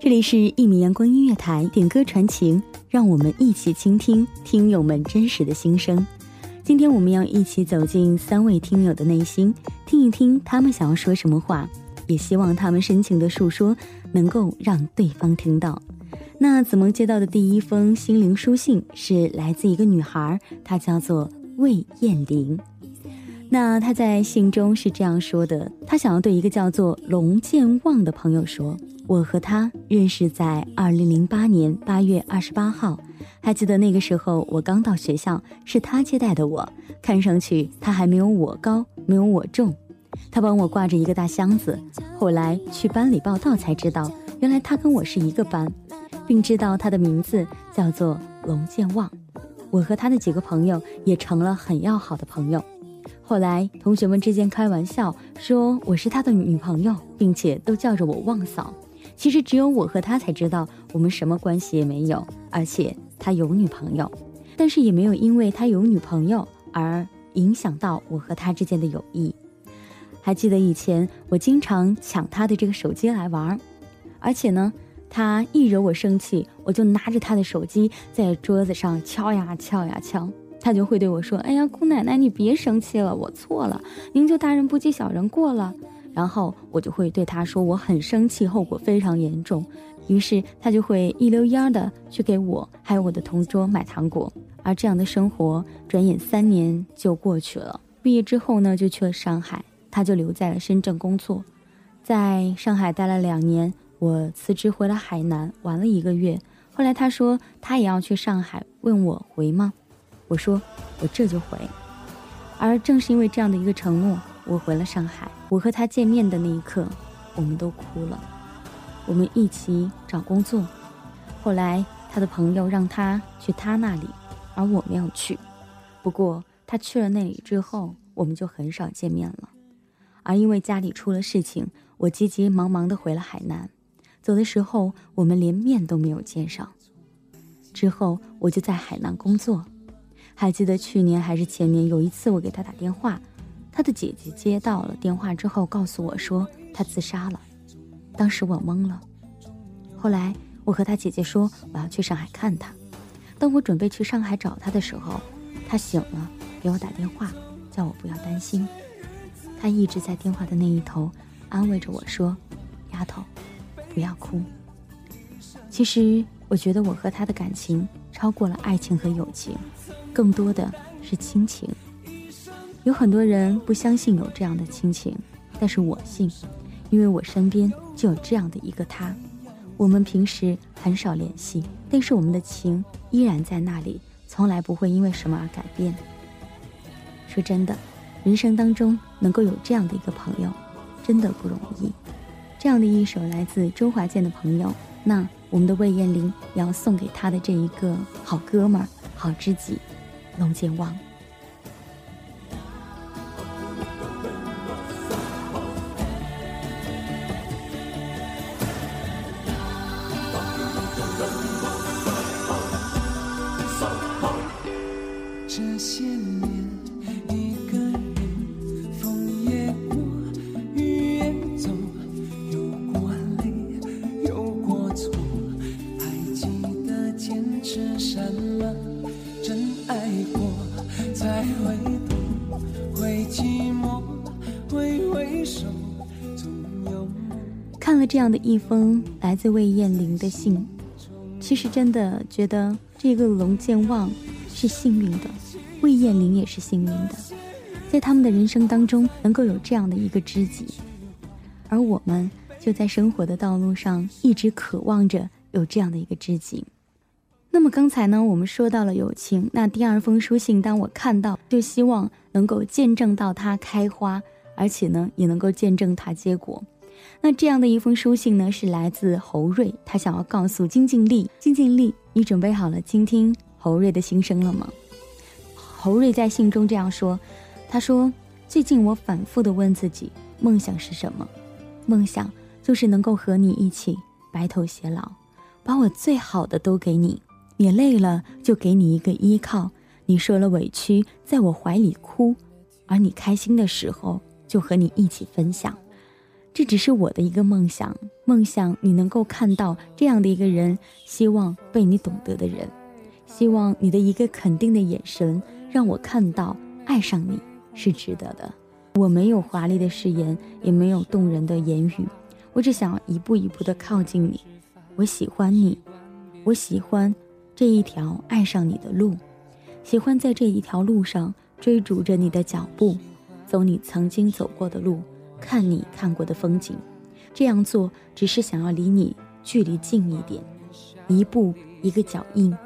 这里是一米阳光音乐台，点歌传情，让我们一起倾听听友们真实的心声。今天我们要一起走进三位听友的内心，听一听他们想要说什么话，也希望他们深情的诉说能够让对方听到。那子萌接到的第一封心灵书信是来自一个女孩，她叫做魏艳玲。那她在信中是这样说的：她想要对一个叫做龙健旺的朋友说。我和他认识在二零零八年八月二十八号，还记得那个时候我刚到学校，是他接待的我。看上去他还没有我高，没有我重，他帮我挂着一个大箱子。后来去班里报道才知道，原来他跟我是一个班，并知道他的名字叫做龙健旺。我和他的几个朋友也成了很要好的朋友。后来同学们之间开玩笑说我是他的女朋友，并且都叫着我旺嫂。其实只有我和他才知道，我们什么关系也没有，而且他有女朋友，但是也没有因为他有女朋友而影响到我和他之间的友谊。还记得以前我经常抢他的这个手机来玩，而且呢，他一惹我生气，我就拿着他的手机在桌子上敲呀敲呀敲，他就会对我说：“哎呀，姑奶奶，你别生气了，我错了，您就大人不计小人过了。”然后我就会对他说我很生气，后果非常严重。于是他就会一溜烟儿的去给我还有我的同桌买糖果。而这样的生活，转眼三年就过去了。毕业之后呢，就去了上海，他就留在了深圳工作。在上海待了两年，我辞职回了海南玩了一个月。后来他说他也要去上海，问我回吗？我说我这就回。而正是因为这样的一个承诺。我回了上海，我和他见面的那一刻，我们都哭了。我们一起找工作，后来他的朋友让他去他那里，而我没有去。不过他去了那里之后，我们就很少见面了。而因为家里出了事情，我急急忙忙的回了海南。走的时候，我们连面都没有见上。之后我就在海南工作。还记得去年还是前年，有一次我给他打电话。他的姐姐接到了电话之后，告诉我说他自杀了。当时我懵了。后来我和他姐姐说我要去上海看他。当我准备去上海找他的时候，他醒了，给我打电话，叫我不要担心。他一直在电话的那一头安慰着我说：“丫头，不要哭。”其实我觉得我和他的感情超过了爱情和友情，更多的是亲情。有很多人不相信有这样的亲情，但是我信，因为我身边就有这样的一个他。我们平时很少联系，但是我们的情依然在那里，从来不会因为什么而改变。说真的，人生当中能够有这样的一个朋友，真的不容易。这样的一首来自周华健的朋友，那我们的魏延玲要送给他的这一个好哥们儿、好知己，龙健旺。这样的一封来自魏艳玲的信，其实真的觉得这个龙健旺是幸运的，魏艳玲也是幸运的，在他们的人生当中能够有这样的一个知己，而我们就在生活的道路上一直渴望着有这样的一个知己。那么刚才呢，我们说到了友情，那第二封书信，当我看到，就希望能够见证到它开花，而且呢，也能够见证它结果。那这样的一封书信呢，是来自侯瑞，他想要告诉金静丽：金静丽，你准备好了倾听侯瑞的心声了吗？侯瑞在信中这样说：“他说，最近我反复的问自己，梦想是什么？梦想就是能够和你一起白头偕老，把我最好的都给你。你累了就给你一个依靠，你受了委屈在我怀里哭，而你开心的时候就和你一起分享。”这只是我的一个梦想，梦想你能够看到这样的一个人，希望被你懂得的人，希望你的一个肯定的眼神，让我看到爱上你是值得的。我没有华丽的誓言，也没有动人的言语，我只想一步一步的靠近你。我喜欢你，我喜欢这一条爱上你的路，喜欢在这一条路上追逐着你的脚步，走你曾经走过的路。看你看过的风景，这样做只是想要离你距离近一点，一步一个脚印。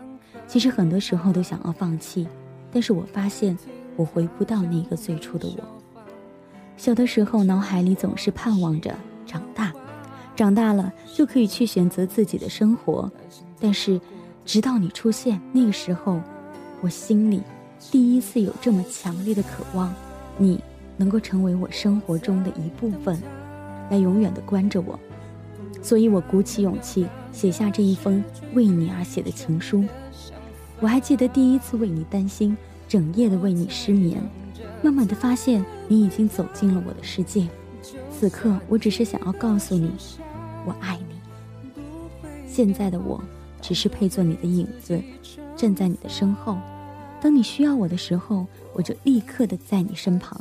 其实很多时候都想要放弃，但是我发现我回不到那个最初的我。小的时候脑海里总是盼望着长大，长大了就可以去选择自己的生活。但是直到你出现，那个时候，我心里第一次有这么强烈的渴望，你。能够成为我生活中的一部分，来永远的关着我，所以我鼓起勇气写下这一封为你而写的情书。我还记得第一次为你担心，整夜的为你失眠，慢慢的发现你已经走进了我的世界。此刻我只是想要告诉你，我爱你。现在的我，只是配做你的影子，站在你的身后。当你需要我的时候，我就立刻的在你身旁。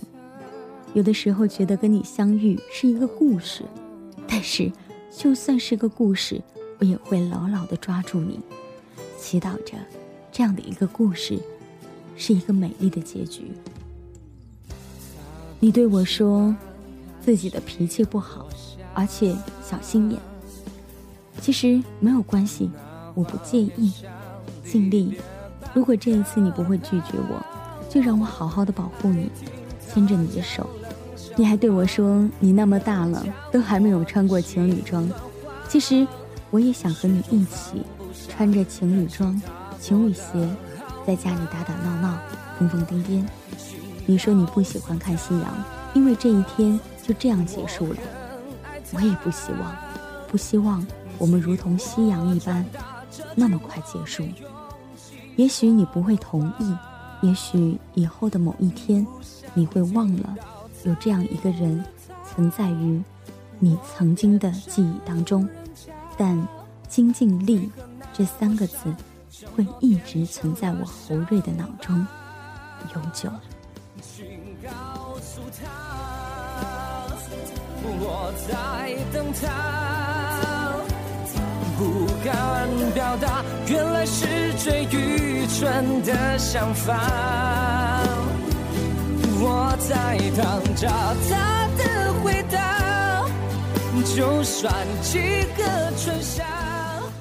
有的时候觉得跟你相遇是一个故事，但是就算是个故事，我也会牢牢的抓住你，祈祷着这样的一个故事是一个美丽的结局。你对我说自己的脾气不好，而且小心眼。其实没有关系，我不介意。尽力，如果这一次你不会拒绝我，就让我好好的保护你，牵着你的手。你还对我说：“你那么大了，都还没有穿过情侣装。”其实，我也想和你一起穿着情侣装、情侣鞋，在家里打打闹闹、疯疯癫癫。你说你不喜欢看夕阳，因为这一天就这样结束了。我也不希望，不希望我们如同夕阳一般那么快结束。也许你不会同意，也许以后的某一天你会忘了。有这样一个人存在于你曾经的记忆当中，但“精进力”这三个字会一直存在我侯瑞的脑中，永久。我在等他，不敢表达，原来是最愚蠢的想法。我在等着他的回答，就算几个春夏。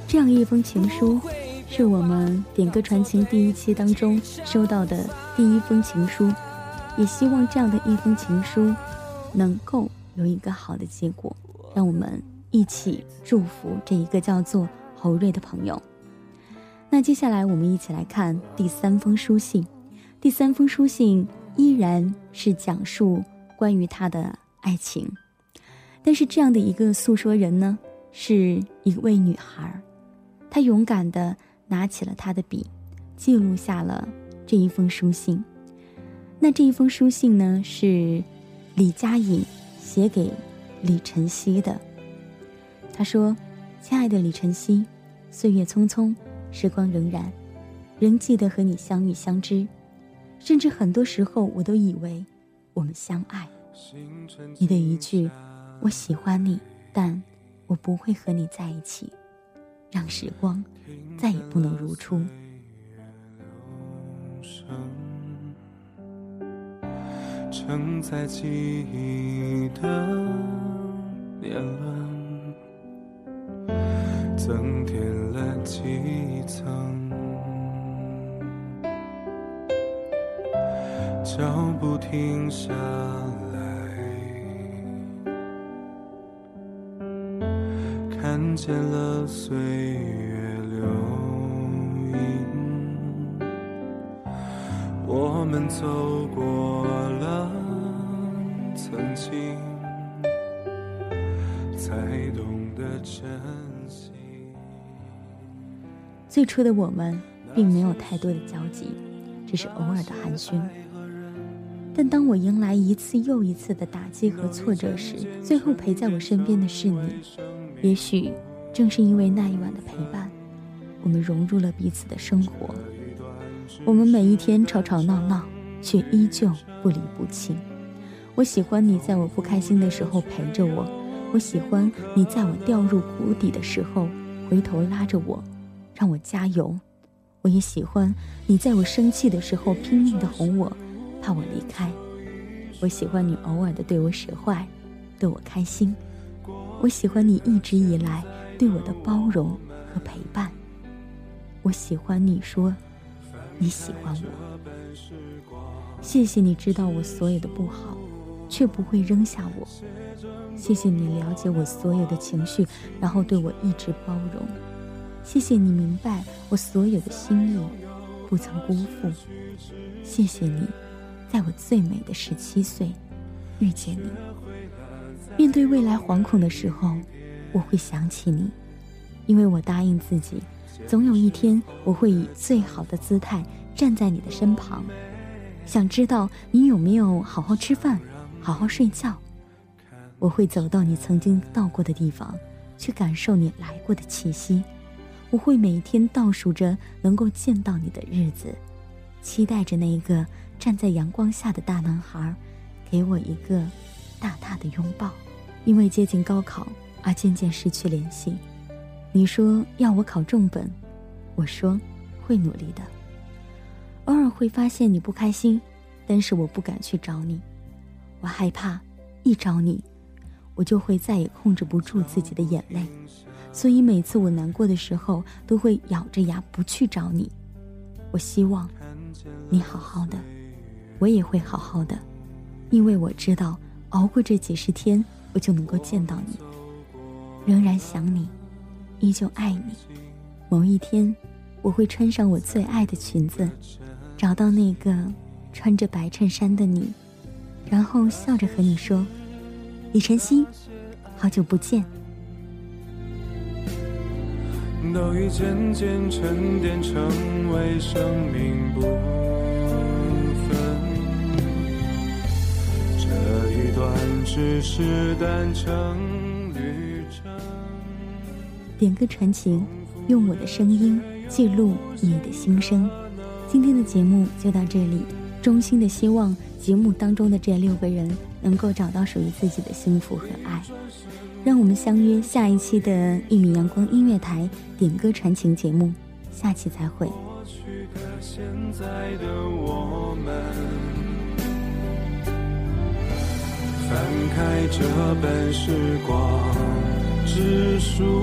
这样一封情书，是我们点歌传情第一期当中收到的第一封情书，也希望这样的一封情书能够有一个好的结果，让我们一起祝福这一个叫做侯瑞的朋友。那接下来我们一起来看第三封书信，第三封书信。依然是讲述关于他的爱情，但是这样的一个诉说人呢，是一位女孩她勇敢的拿起了她的笔，记录下了这一封书信。那这一封书信呢，是李佳颖写给李晨曦的。他说：“亲爱的李晨曦，岁月匆匆，时光荏苒，仍记得和你相遇相知。”甚至很多时候，我都以为我们相爱。你的一句“我喜欢你，但我不会和你在一起”，让时光再也不能如初。承载记忆的年轮，增添了几层。脚步停下来，看见了岁月流，我们走过了曾经，才懂得珍惜。最初的我们并没有太多的交集，只是偶尔的寒暄。但当我迎来一次又一次的打击和挫折时，最后陪在我身边的是你。也许正是因为那一晚的陪伴，我们融入了彼此的生活。我们每一天吵吵闹闹，却依旧不离不弃。我喜欢你在我不开心的时候陪着我，我喜欢你在我掉入谷底的时候回头拉着我，让我加油。我也喜欢你在我生气的时候拼命的哄我。怕我离开，我喜欢你偶尔的对我使坏，逗我开心。我喜欢你一直以来对我的包容和陪伴。我喜欢你说你喜欢我。谢谢你知道我所有的不好，却不会扔下我。谢谢你了解我所有的情绪，然后对我一直包容。谢谢你明白我所有的心意，不曾辜负。谢谢你。在我最美的十七岁，遇见你。面对未来惶恐的时候，我会想起你，因为我答应自己，总有一天我会以最好的姿态站在你的身旁。想知道你有没有好好吃饭，好好睡觉。我会走到你曾经到过的地方，去感受你来过的气息。我会每天倒数着能够见到你的日子，期待着那一个。站在阳光下的大男孩，给我一个大大的拥抱。因为接近高考而渐渐失去联系。你说要我考重本，我说会努力的。偶尔会发现你不开心，但是我不敢去找你，我害怕一找你，我就会再也控制不住自己的眼泪。所以每次我难过的时候，都会咬着牙不去找你。我希望你好好的。我也会好好的，因为我知道，熬过这几十天，我就能够见到你。仍然想你，依旧爱你。某一天，我会穿上我最爱的裙子，找到那个穿着白衬衫的你，然后笑着和你说：“李晨曦，好久不见。”都已渐渐沉淀成为生命不。只是单程旅程。点歌传情，用我的声音记录你的心声。今天的节目就到这里，衷心的希望节目当中的这六个人能够找到属于自己的幸福和爱。让我们相约下一期的一米阳光音乐台点歌传情节目，下期再会。翻开这本时光之书，